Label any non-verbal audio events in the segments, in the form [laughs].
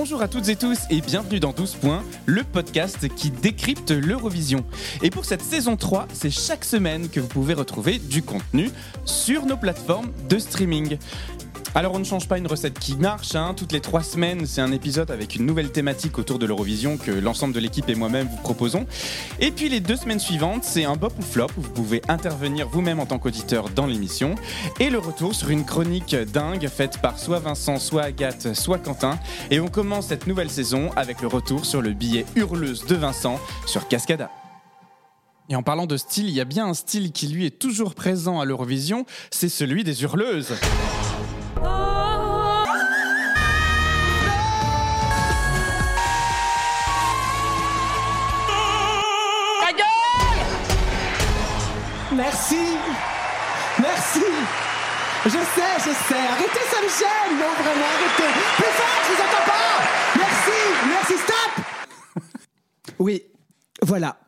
Bonjour à toutes et tous et bienvenue dans 12 points, le podcast qui décrypte l'Eurovision. Et pour cette saison 3, c'est chaque semaine que vous pouvez retrouver du contenu sur nos plateformes de streaming. Alors on ne change pas une recette qui marche, hein. toutes les trois semaines c'est un épisode avec une nouvelle thématique autour de l'Eurovision que l'ensemble de l'équipe et moi-même vous proposons. Et puis les deux semaines suivantes c'est un bop ou flop vous pouvez intervenir vous-même en tant qu'auditeur dans l'émission. Et le retour sur une chronique dingue faite par soit Vincent, soit Agathe, soit Quentin. Et on commence cette nouvelle saison avec le retour sur le billet hurleuse de Vincent sur Cascada. Et en parlant de style, il y a bien un style qui lui est toujours présent à l'Eurovision, c'est celui des hurleuses. Merci Merci Je sais, je sais. Arrêtez, ça me gêne Non, vraiment, arrêtez Plus fort, je vous entends pas Merci Merci, stop [laughs] Oui, voilà.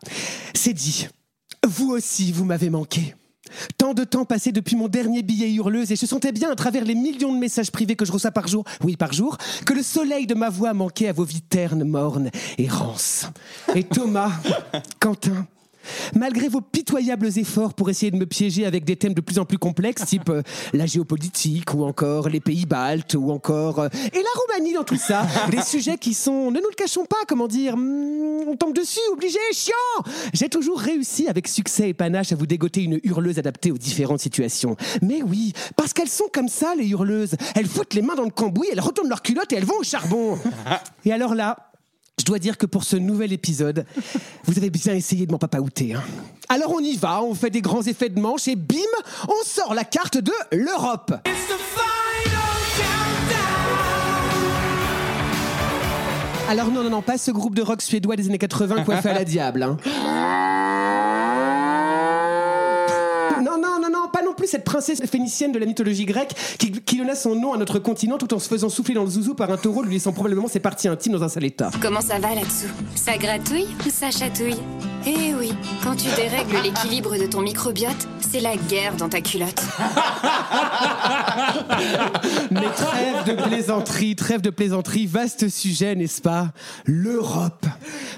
C'est dit. Vous aussi, vous m'avez manqué. Tant de temps passé depuis mon dernier billet hurleuse et je sentais bien à travers les millions de messages privés que je reçois par jour, oui par jour, que le soleil de ma voix manquait à vos vies ternes, mornes et rances. Et Thomas, [laughs] Quentin, Malgré vos pitoyables efforts pour essayer de me piéger avec des thèmes de plus en plus complexes, type euh, la géopolitique, ou encore les pays baltes, ou encore... euh, et la Roumanie dans tout ça, des [laughs] sujets qui sont, ne nous le cachons pas, comment dire, hmm, on tombe dessus, obligé, chiant J'ai toujours réussi avec succès et panache à vous dégoter une hurleuse adaptée aux différentes situations. Mais oui, parce qu'elles sont comme ça, les hurleuses. Elles foutent les mains dans le cambouis, elles retournent leur culotte et elles vont au charbon. [laughs] Et alors là, dois dire que pour ce nouvel épisode, [laughs] vous avez bien essayé de m'en papaouter. Hein. Alors on y va, on fait des grands effets de manche et bim, on sort la carte de l'Europe. Alors non, non, non, pas ce groupe de rock suédois des années 80 coiffé à la diable. hein. [laughs] Non, non, non, non, pas non plus cette princesse phénicienne de la mythologie grecque qui, qui donna son nom à notre continent tout en se faisant souffler dans le zouzou par un taureau, lui laissant probablement ses parties intimes dans un sale état. Comment ça va là-dessous? Ça gratouille ou ça chatouille? Eh oui, quand tu dérègles l'équilibre de ton microbiote, c'est la guerre dans ta culotte. [laughs] Mais trêve de plaisanterie, trêve de plaisanterie, vaste sujet, n'est-ce pas? L'Europe.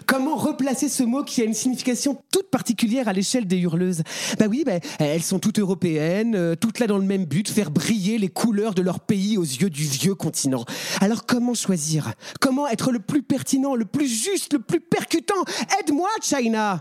Comment replacer ce mot qui a une signification toute particulière à l'échelle des hurleuses? Bah oui, bah, elles sont toutes européennes, euh, toutes là dans le même but, faire briller les couleurs de leur pays aux yeux du vieux continent. Alors comment choisir? Comment être le plus pertinent, le plus juste, le plus percutant? Aide-moi, China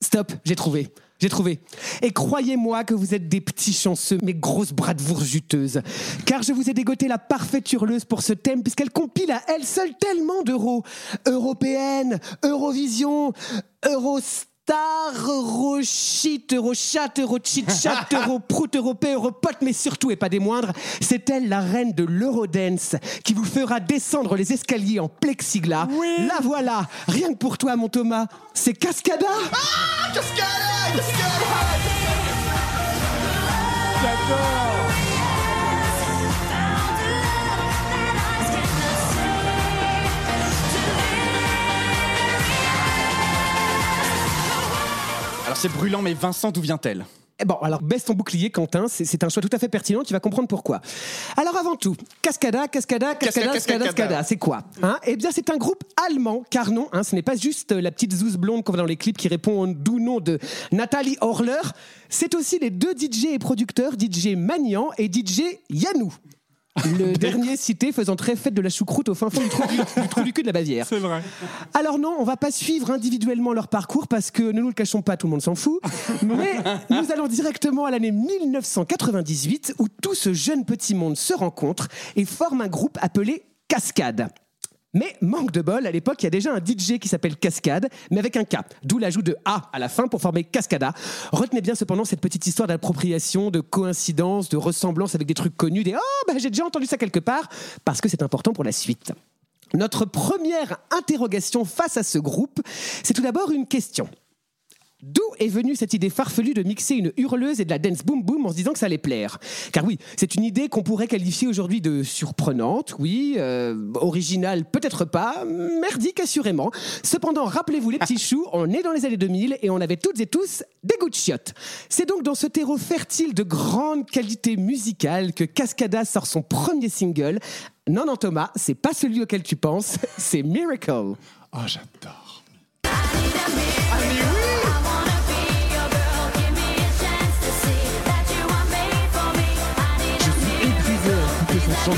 Stop, j'ai trouvé. J'ai trouvé. Et croyez-moi que vous êtes des petits chanceux, mes grosses bravoures juteuses. Car je vous ai dégoté la parfaite hurleuse pour ce thème, puisqu'elle compile à elle seule tellement d'euros. Européenne, Eurovision, Eurostar, Euroshit, Eurochat, Eurochit, chat, [laughs] Europrout, Europé, Europote, mais surtout, et pas des moindres, c'est elle la reine de l'Eurodance, qui vous fera descendre les escaliers en plexiglas. La voilà, rien que pour toi, mon Thomas, c'est Cascada Alors c'est brûlant mais Vincent d'où vient-elle Eh Bon, alors baisse ton bouclier, Quentin. C'est un choix tout à fait pertinent. Tu vas comprendre pourquoi. Alors avant tout, Cascada, Cascada, Cascada, Cascada, Cascada, Cascada. C'est quoi hein? Eh bien, c'est un groupe allemand, car non, hein, ce n'est pas juste la petite zouze blonde qu'on voit dans les clips qui répond au doux nom de Nathalie Horler. C'est aussi les deux DJ et producteurs, DJ Magnan et DJ Yanou. Le [laughs] dernier cité faisant très fête de la choucroute au fin fond du trou du, du trou du cul de la Bavière. C'est vrai. Alors non, on va pas suivre individuellement leur parcours parce que ne nous le cachons pas, tout le monde s'en fout. Mais nous allons directement à l'année 1998 où tout ce jeune petit monde se rencontre et forme un groupe appelé Cascade. Mais manque de bol, à l'époque, il y a déjà un DJ qui s'appelle Cascade, mais avec un K, d'où l'ajout de A à la fin pour former Cascada. Retenez bien cependant cette petite histoire d'appropriation, de coïncidence, de ressemblance avec des trucs connus, des Oh, bah, j'ai déjà entendu ça quelque part, parce que c'est important pour la suite. Notre première interrogation face à ce groupe, c'est tout d'abord une question. D'où est venue cette idée farfelue de mixer une hurleuse et de la dance boom boom en se disant que ça allait plaire? Car oui, c'est une idée qu'on pourrait qualifier aujourd'hui de surprenante, oui, euh, originale peut-être pas, merdique assurément. Cependant, rappelez-vous les petits choux, on est dans les années 2000 et on avait toutes et tous des goûts de chiottes. C'est donc dans ce terreau fertile de grande qualité musicale que Cascada sort son premier single. Non, non, Thomas, c'est pas celui auquel tu penses, [laughs] c'est Miracle. Oh, j'adore. Et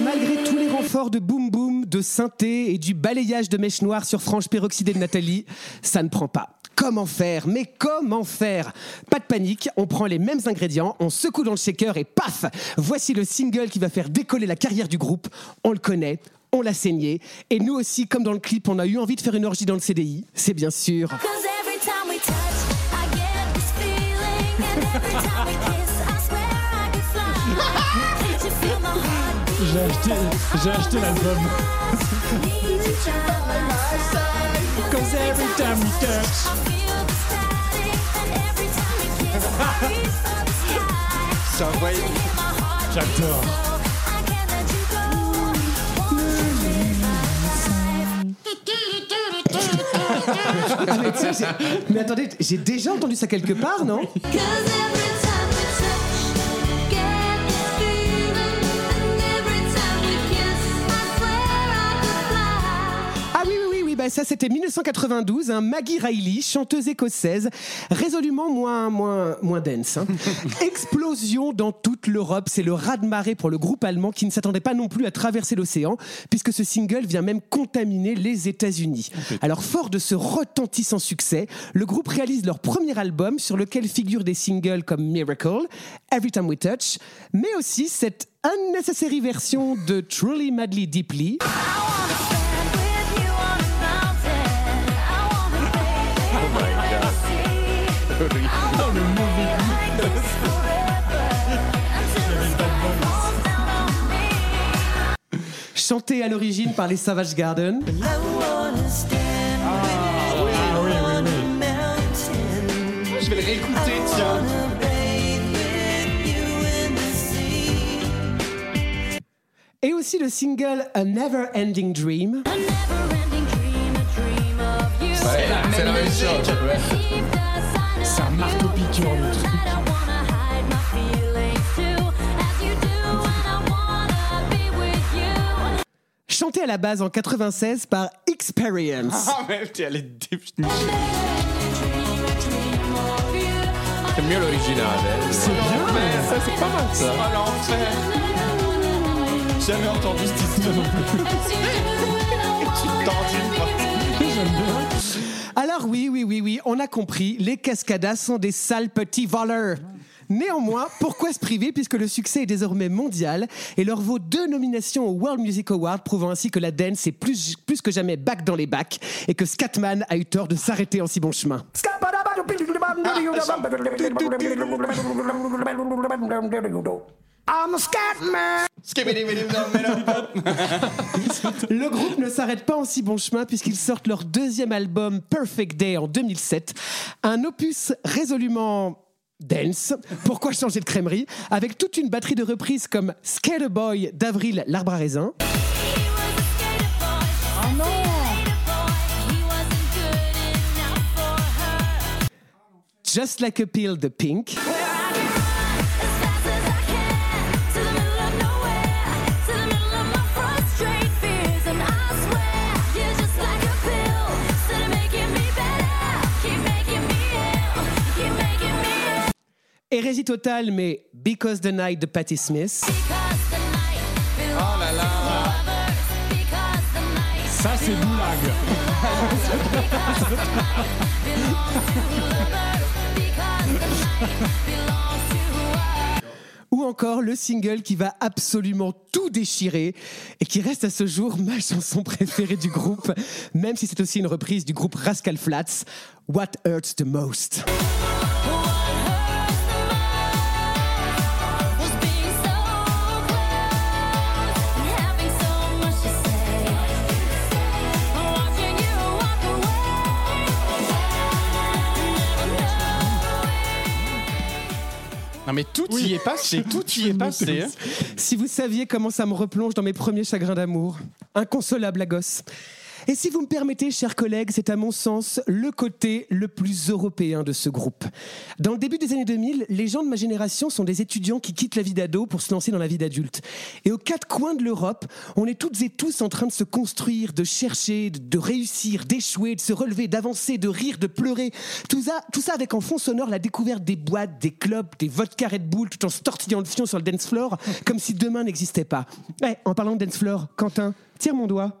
malgré tous les renforts de boom boom, de synthé et du balayage de mèches noires sur frange peroxydée de Nathalie, ça ne prend pas. Comment faire? Mais comment faire? Pas de panique, on prend les mêmes ingrédients, on secoue dans le shaker et paf Voici le single qui va faire décoller la carrière du groupe. On le connaît, on l'a saigné. Et nous aussi, comme dans le clip, on a eu envie de faire une orgie dans le CDI. C'est bien sûr. J'ai acheté, j'ai acheté l'album. Need you by my side. Cause every time we touch. I feel the j'ai- mais attendez, j'ai déjà entendu ça quelque part, non? Bah ça c'était 1992, hein, Maggie Riley, chanteuse écossaise, résolument moins, moins, moins dense. hein. [laughs] Explosion dans toute l'Europe, c'est le raz-de-marée pour le groupe allemand qui ne s'attendait pas non plus à traverser l'océan, puisque ce single vient même contaminer les États-Unis. Alors fort de ce retentissant succès, le groupe réalise leur premier album sur lequel figurent des singles comme Miracle, Every Time We Touch, mais aussi cette unnecessary version de Truly Madly Deeply. Chanté à l'origine par les Savage Garden. Ah oui, oui, oui. Je vais le réécouter, tiens. Et aussi le single A Never Ending Dream. A never-ending dream, a dream of you. C'est la même chose. Chanté à la base en 96 par Experience. Ah, mais elle est définie. C'est mieux l'original. C'est bien. Ça, c'est pas mal ça. Oh l'enfer. Jamais entendu cette histoire. [laughs] tu t'en J'aime bien. Alors oui, oui, oui, oui, on a compris, les Cascadas sont des sales petits voleurs. Néanmoins, pourquoi se priver puisque le succès est désormais mondial et leur vaut deux nominations au World Music Award, prouvant ainsi que la dance est plus, plus que jamais back dans les bacs et que Scatman a eu tort de s'arrêter en si bon chemin. Le groupe ne s'arrête pas en si bon chemin puisqu'ils sortent leur deuxième album Perfect Day en 2007, un opus résolument dance. Pourquoi changer de crèmerie Avec toute une batterie de reprises comme Skater Boy d'Avril l'arbre à raisin. Just Like a Pill de Pink. Hérésie totale, mais Because the Night de Patti Smith. Oh là là. Ça, c'est Goulag. Ou encore le single qui va absolument tout déchirer et qui reste à ce jour ma chanson préférée du groupe, même si c'est aussi une reprise du groupe Rascal Flats, What Hurts the Most. Ah, mais tout y est passé, [laughs] tout y est passé. hein. Si vous saviez comment ça me replonge dans mes premiers chagrins d'amour. Inconsolable la gosse. Et si vous me permettez, chers collègues, c'est à mon sens le côté le plus européen de ce groupe. Dans le début des années 2000, les gens de ma génération sont des étudiants qui quittent la vie d'ado pour se lancer dans la vie d'adulte. Et aux quatre coins de l'Europe, on est toutes et tous en train de se construire, de chercher, de, réussir, d'échouer, de se relever, d'avancer, de rire, de pleurer. Tout ça, tout ça avec en fond sonore la découverte des boîtes, des clubs, des vodka Red Bull, tout en se tortillant le fion sur le dance floor, comme si demain n'existait pas. Ouais, en parlant de dance floor, Quentin, tire mon doigt.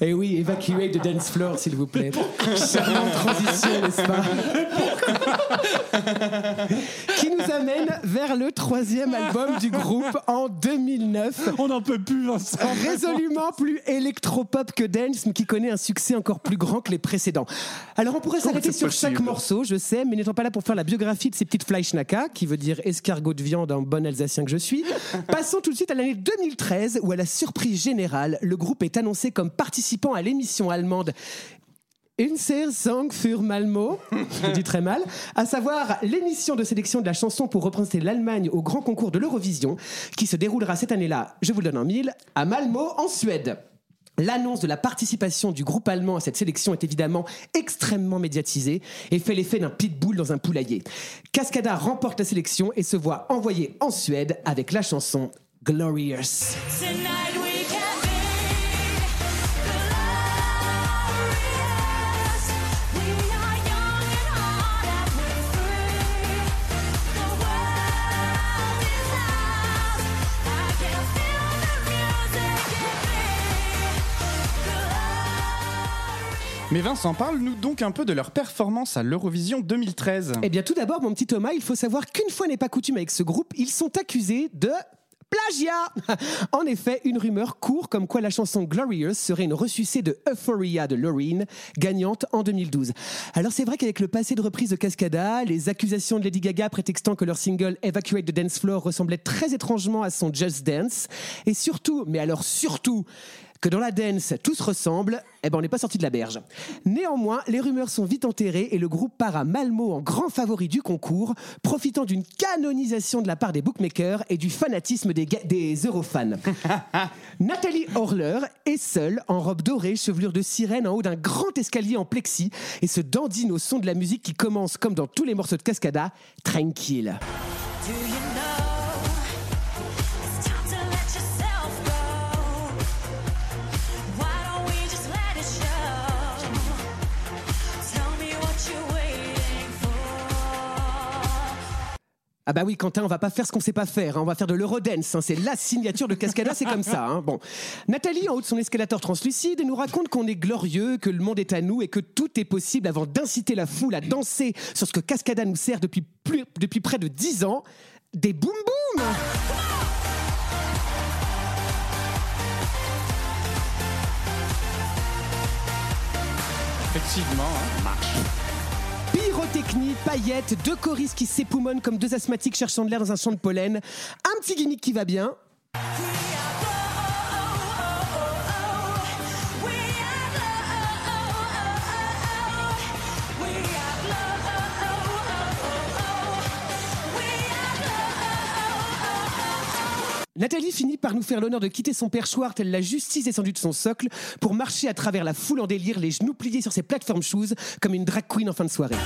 Eh oui, évacuer de dance floor, s'il vous plaît. Charmante transition, n'est-ce pas Qui nous amène vers le troisième album du groupe en 2009. On n'en peut plus, Vincent. Résolument plus électropop que dance, mais qui connaît un succès encore plus grand que les précédents. Alors on pourrait s'arrêter sur chaque morceau, je sais, mais n'étant pas là pour faire la biographie de ces petites Fleischnacka, qui veut dire escargot de viande en bon alsacien que je suis, passons tout de suite à l'année 2013, où à la surprise générale, le groupe est annoncé comme participant à l'émission allemande une Song für Malmo, je dis très mal, à savoir l'émission de sélection de la chanson pour représenter l'Allemagne au grand concours de l'Eurovision, qui se déroulera cette année-là, je vous le donne en mille, à Malmo, en Suède. L'annonce de la participation du groupe allemand à cette sélection est évidemment extrêmement médiatisée et fait l'effet d'un pitbull dans un poulailler. Cascada remporte la sélection et se voit envoyé en Suède avec la chanson Glorious. Mais Vincent, parle-nous donc un peu de leur performance à l'Eurovision 2013. Eh bien, tout d'abord, mon petit Thomas, il faut savoir qu'une fois n'est pas coutume avec ce groupe, ils sont accusés de plagiat. [laughs] En effet, une rumeur court comme quoi la chanson Glorious serait une ressucée de Euphoria de Loreen, gagnante en 2012. Alors c'est vrai qu'avec le passé de reprise de Cascada, les accusations de Lady Gaga prétextant que leur single Evacuate the Dance Floor ressemblait très étrangement à son Just Dance, et surtout, mais alors surtout, que dans la dance, tout se ressemble, eh ben on n'est pas sorti de la berge. Néanmoins, les rumeurs sont vite enterrées et le groupe part à Malmo en grand favori du concours, profitant d'une canonisation de la part des bookmakers et du fanatisme des, des Eurofans. [laughs] Nathalie Horler est seule, en robe dorée, chevelure de sirène, en haut d'un grand escalier en plexi, et se dandine au son de la musique qui commence, comme dans tous les morceaux de Cascada, tranquille. Ah bah oui, Quentin, on va pas faire ce qu'on sait pas faire. hein. On va faire de l'eurodance. hein. C'est la signature de Cascada, c'est comme ça. hein. Bon, Nathalie, en haut de son escalator translucide, nous raconte qu'on est glorieux, que le monde est à nous et que tout est possible avant d'inciter la foule à danser sur ce que Cascada nous sert depuis, plus- depuis près de 10 ans. Des boum boum Effectivement, hein, marche. Pyrotechnie, paillettes, deux choristes qui s'époumonnent comme deux asthmatiques cherchant de l'air dans un champ de pollen. Un petit gimmick qui va bien. Nathalie finit par nous faire l'honneur de quitter son perchoir tel la justice descendue de son socle pour marcher à travers la foule en délire, les genoux pliés sur ses plateformes shoes comme une drag queen en fin de soirée.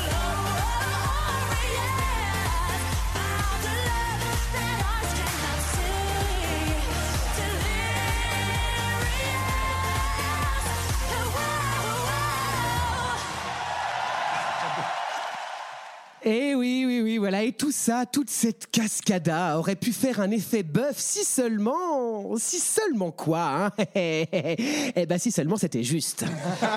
Ça, toute cette cascada aurait pu faire un effet bœuf si seulement. Si seulement quoi, hein [laughs] Eh ben, si seulement c'était juste.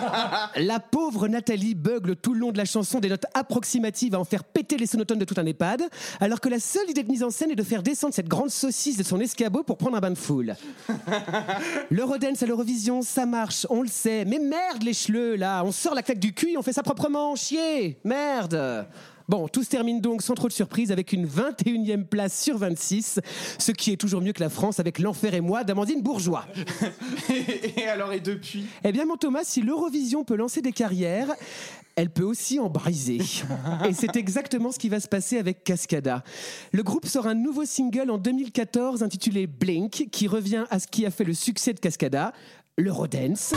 [laughs] La pauvre Nathalie bugle tout le long de la chanson des notes approximatives à en faire péter les sonotones de tout un EHPAD, alors que la seule idée de mise en scène est de faire descendre cette grande saucisse de son escabeau pour prendre un bain de foule. [laughs] L'Eurodance à l'Eurovision, ça marche, on le sait. Mais merde, les chleux, là, on sort la claque du cul on fait ça proprement, chier Merde Bon, tout se termine donc sans trop de surprise avec une 21e place sur 26, ce qui est toujours mieux que la France avec L'Enfer et moi d'Amandine Bourgeois. [laughs] Et alors, et depuis? Eh bien, mon Thomas, si l'Eurovision peut lancer des carrières, elle peut aussi en briser. [laughs] Et c'est exactement ce qui va se passer avec Cascada. Le groupe sort un nouveau single en 2014 intitulé Blink, qui revient à ce qui a fait le succès de Cascada, l'Eurodance.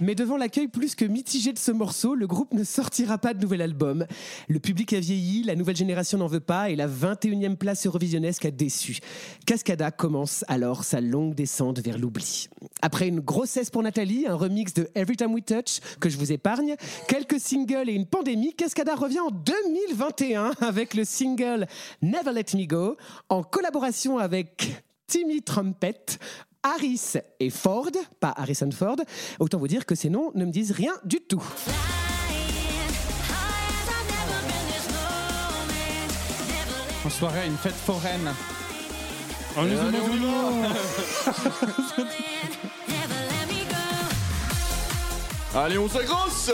Mais devant l'accueil plus que mitigé de ce morceau, le groupe ne sortira pas de nouvel album. Le public a vieilli, la nouvelle génération n'en veut pas et la 21e place eurovisionnesque a déçu. Cascada commence alors sa longue descente vers l'oubli. Après une grossesse pour Nathalie, un remix de Every Time We Touch que je vous épargne, quelques singles et une pandémie, Cascada revient en 2021 avec le single Never Let Me Go en collaboration avec Timmy Trumpet, Harris et Ford, pas Harrison Ford. Autant vous dire que ces noms ne me disent rien du tout. En soirée, à une fête foraine. On y va. [laughs] Allez, on s'agrosse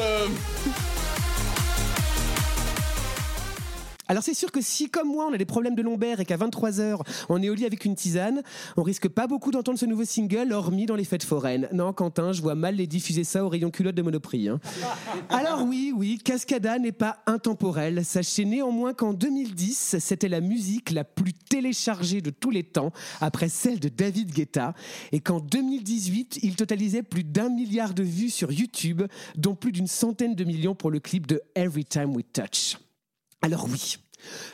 Alors c'est sûr que si, comme moi, on a des problèmes de lombaire et qu'à 23h, on est au lit avec une tisane, on risque pas beaucoup d'entendre ce nouveau single, hormis dans les fêtes foraines. Non, Quentin, je vois mal les diffuser ça au rayon culotte de Monoprix. hein. [laughs] Alors oui, oui, Cascada n'est pas intemporel. Sachez néanmoins qu'en 2010, c'était la musique la plus téléchargée de tous les temps, après celle de David Guetta, et qu'en 2018, il totalisait plus d'un milliard de vues sur YouTube, dont plus d'une centaine de millions pour le clip de Every Time We Touch. Alors oui,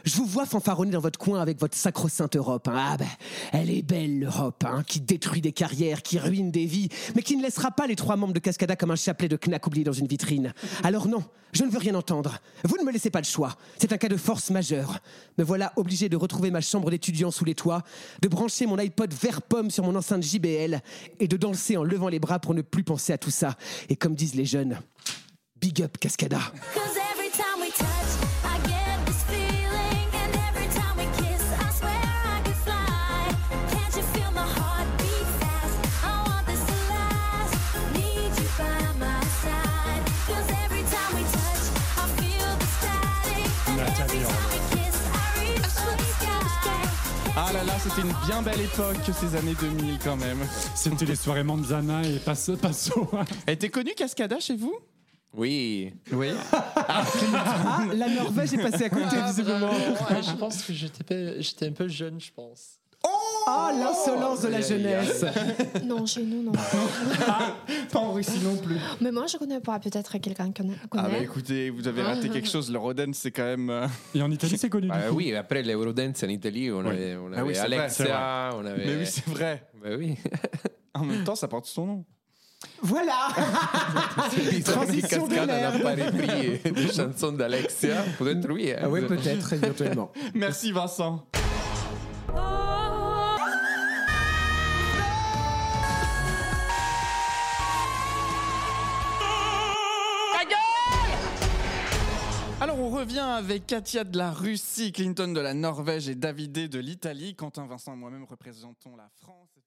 je vous vois fanfaronner dans votre coin avec votre sacro-sainte Europe. hein. Ah ben, elle est belle l'Europe, hein, qui détruit des carrières, qui ruine des vies, mais qui ne laissera pas les trois membres de Cascada comme un chapelet de knack oublié dans une vitrine. Alors non, je ne veux rien entendre. Vous ne me laissez pas le choix. C'est un cas de force majeure. Me voilà obligé de retrouver ma chambre d'étudiant sous les toits, de brancher mon iPod vert pomme sur mon enceinte JBL et de danser en levant les bras pour ne plus penser à tout ça. Et comme disent les jeunes, big up Cascada. Ah là là, c'était une bien belle époque, ces années 2000 quand même. C'était les soirées Manzana et Passo. Passo. Elle était connue Cascada chez vous? Oui. Oui. Ah, la Norvège est passée à côté, visiblement. Ouais, je pense que j'étais un peu jeune, je pense. Oh, l'insolence de la jeunesse. [laughs] Non, chez nous, non. [laughs] Pas en Russie non plus. Mais moi, je connais pas. Peut-être quelqu'un connaît. Ah connaît. bah écoutez, vous avez raté quelque chose. Le Roden, c'est quand même. euh, Et en Italie, c'est connu. du Bah coup. oui, après l'Eurodance en Italie, on avait, on Ah oui, vrai, on avait. Mais oui, c'est vrai. Bah oui. [laughs] En même temps, ça porte son nom. Voilà. Transition de repris des chansons d'Alexia. Peut-être oui. hein. Ah oui, peut-être, éventuellement. Merci Vincent. On revient avec Katia de la Russie, Clinton de la Norvège et Davidé de l'Italie. Quentin, Vincent et moi-même représentons la France.